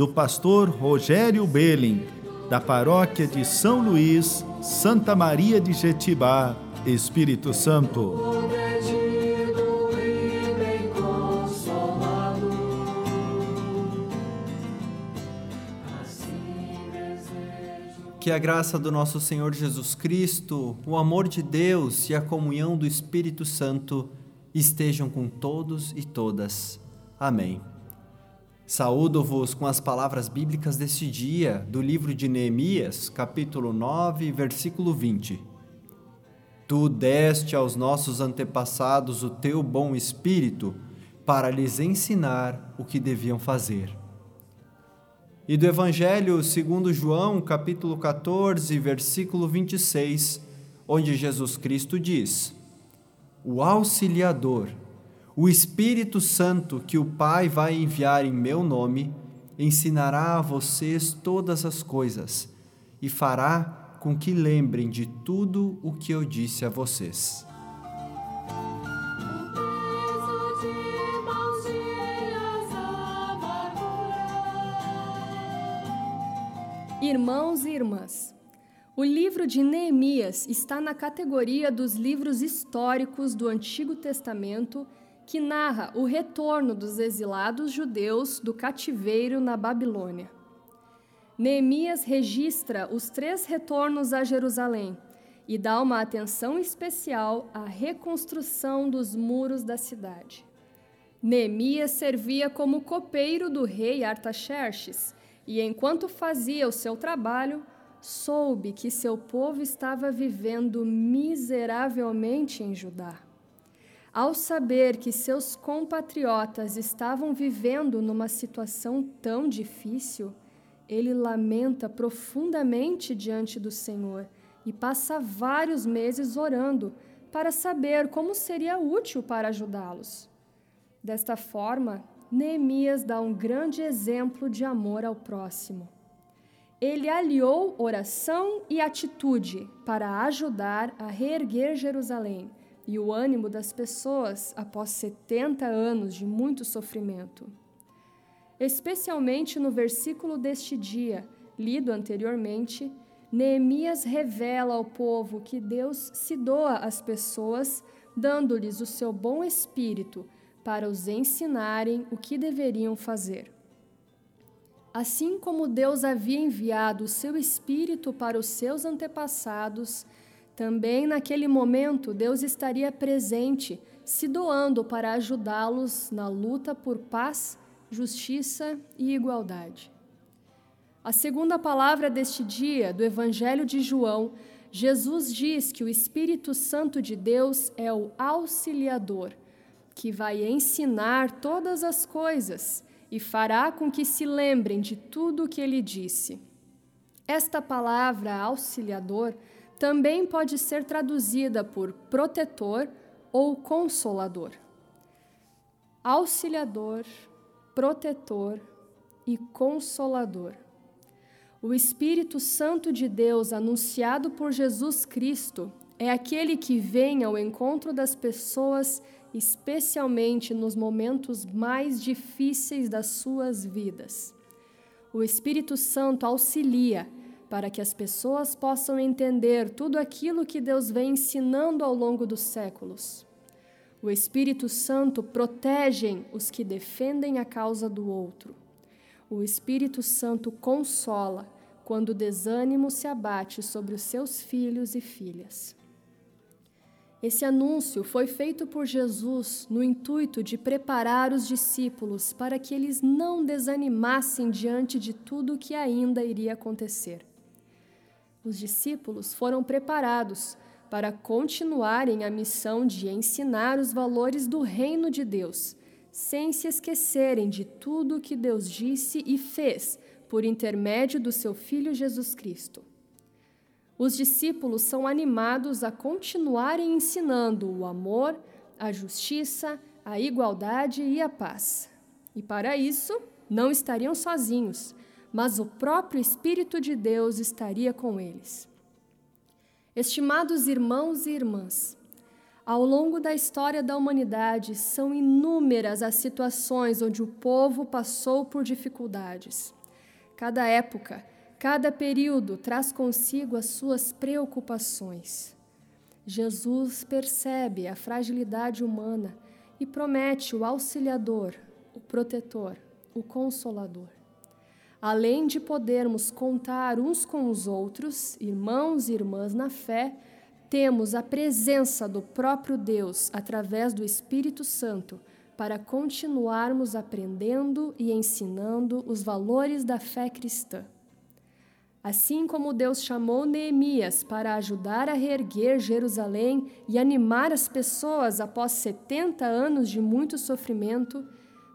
do pastor Rogério Belling, da paróquia de São Luís, Santa Maria de Jetibá, Espírito Santo. Que a graça do nosso Senhor Jesus Cristo, o amor de Deus e a comunhão do Espírito Santo estejam com todos e todas. Amém. Saúdo-vos com as palavras bíblicas deste dia, do livro de Neemias, capítulo 9, versículo 20. Tu deste aos nossos antepassados o teu bom espírito para lhes ensinar o que deviam fazer. E do Evangelho segundo João, capítulo 14, versículo 26, onde Jesus Cristo diz: O auxiliador, o Espírito Santo que o Pai vai enviar em meu nome ensinará a vocês todas as coisas e fará com que lembrem de tudo o que eu disse a vocês. Irmãos e irmãs, o livro de Neemias está na categoria dos livros históricos do Antigo Testamento que narra o retorno dos exilados judeus do cativeiro na Babilônia. Neemias registra os três retornos a Jerusalém e dá uma atenção especial à reconstrução dos muros da cidade. Neemias servia como copeiro do rei Artaxerxes e, enquanto fazia o seu trabalho, soube que seu povo estava vivendo miseravelmente em Judá. Ao saber que seus compatriotas estavam vivendo numa situação tão difícil, ele lamenta profundamente diante do Senhor e passa vários meses orando para saber como seria útil para ajudá-los. Desta forma, Neemias dá um grande exemplo de amor ao próximo. Ele aliou oração e atitude para ajudar a reerguer Jerusalém e o ânimo das pessoas após 70 anos de muito sofrimento. Especialmente no versículo deste dia, lido anteriormente, Neemias revela ao povo que Deus se doa às pessoas, dando-lhes o seu bom espírito para os ensinarem o que deveriam fazer. Assim como Deus havia enviado o seu espírito para os seus antepassados, também naquele momento, Deus estaria presente, se doando para ajudá-los na luta por paz, justiça e igualdade. A segunda palavra deste dia, do Evangelho de João, Jesus diz que o Espírito Santo de Deus é o auxiliador, que vai ensinar todas as coisas e fará com que se lembrem de tudo o que ele disse. Esta palavra auxiliador também pode ser traduzida por protetor ou consolador. Auxiliador, protetor e consolador. O Espírito Santo de Deus, anunciado por Jesus Cristo, é aquele que vem ao encontro das pessoas, especialmente nos momentos mais difíceis das suas vidas. O Espírito Santo auxilia para que as pessoas possam entender tudo aquilo que Deus vem ensinando ao longo dos séculos. O Espírito Santo protege os que defendem a causa do outro. O Espírito Santo consola quando o desânimo se abate sobre os seus filhos e filhas. Esse anúncio foi feito por Jesus no intuito de preparar os discípulos para que eles não desanimassem diante de tudo o que ainda iria acontecer. Os discípulos foram preparados para continuarem a missão de ensinar os valores do reino de Deus, sem se esquecerem de tudo o que Deus disse e fez por intermédio do seu Filho Jesus Cristo. Os discípulos são animados a continuarem ensinando o amor, a justiça, a igualdade e a paz. E para isso, não estariam sozinhos, mas o próprio Espírito de Deus estaria com eles. Estimados irmãos e irmãs, ao longo da história da humanidade, são inúmeras as situações onde o povo passou por dificuldades. Cada época, cada período traz consigo as suas preocupações. Jesus percebe a fragilidade humana e promete o auxiliador, o protetor, o consolador. Além de podermos contar uns com os outros, irmãos e irmãs na fé, temos a presença do próprio Deus através do Espírito Santo para continuarmos aprendendo e ensinando os valores da fé cristã. Assim como Deus chamou Neemias para ajudar a reerguer Jerusalém e animar as pessoas após 70 anos de muito sofrimento,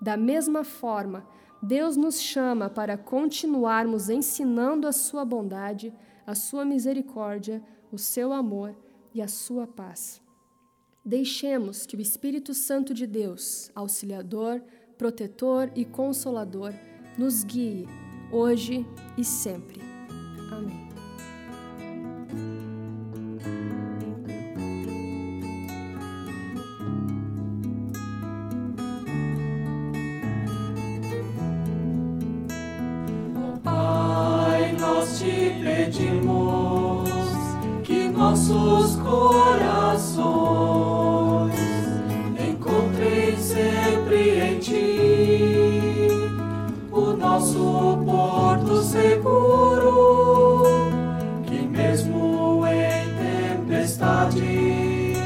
da mesma forma, Deus nos chama para continuarmos ensinando a sua bondade, a sua misericórdia, o seu amor e a sua paz. Deixemos que o Espírito Santo de Deus, auxiliador, protetor e consolador, nos guie hoje e sempre. Te pedimos nossos corações encontrei sempre em ti o nosso porto seguro, que mesmo em tempestades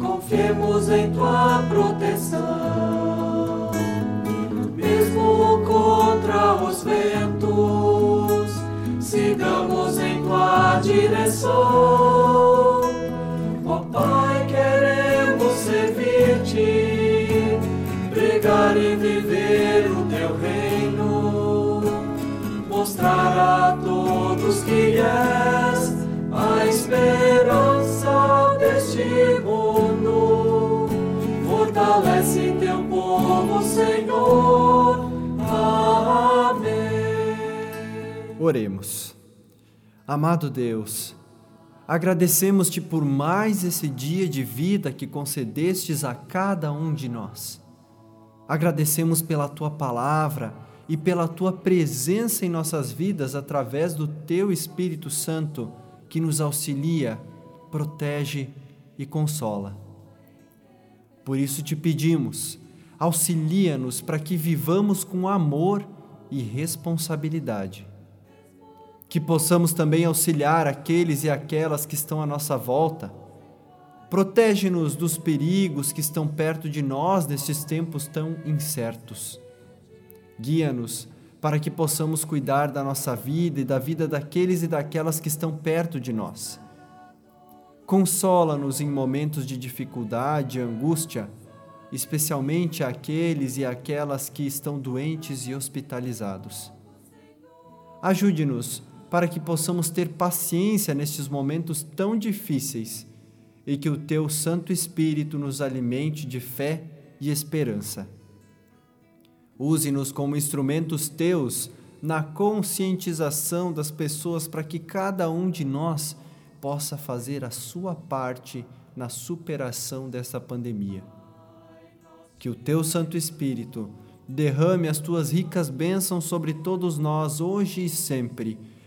confiemos em tua proteção, direção. e viver o teu reino, mostrar a todos que és a esperança deste mundo. Fortalece teu povo, Senhor. Amém. Oremos. Amado Deus, agradecemos-te por mais esse dia de vida que concedestes a cada um de nós. Agradecemos pela tua palavra e pela tua presença em nossas vidas através do teu Espírito Santo que nos auxilia, protege e consola. Por isso te pedimos, auxilia-nos para que vivamos com amor e responsabilidade. Que possamos também auxiliar aqueles e aquelas que estão à nossa volta Protege-nos dos perigos que estão perto de nós nestes tempos tão incertos. Guia-nos para que possamos cuidar da nossa vida e da vida daqueles e daquelas que estão perto de nós. Consola-nos em momentos de dificuldade e angústia, especialmente aqueles e aquelas que estão doentes e hospitalizados. Ajude-nos para que possamos ter paciência nestes momentos tão difíceis e que o teu Santo Espírito nos alimente de fé e esperança. Use-nos como instrumentos teus na conscientização das pessoas para que cada um de nós possa fazer a sua parte na superação dessa pandemia. Que o teu Santo Espírito derrame as tuas ricas bênçãos sobre todos nós hoje e sempre,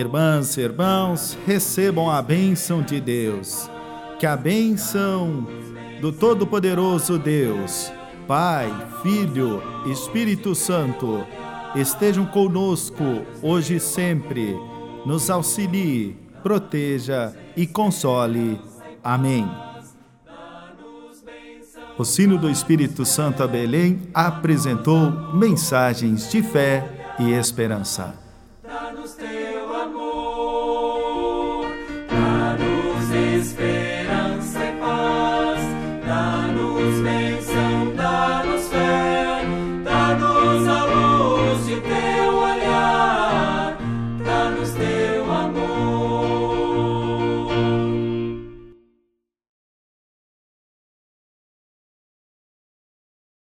Irmãs e irmãos, recebam a bênção de Deus. Que a bênção do Todo-Poderoso Deus, Pai, Filho, Espírito Santo, estejam conosco hoje e sempre, nos auxilie, proteja e console. Amém. O sino do Espírito Santo a Belém apresentou mensagens de fé e esperança. His face.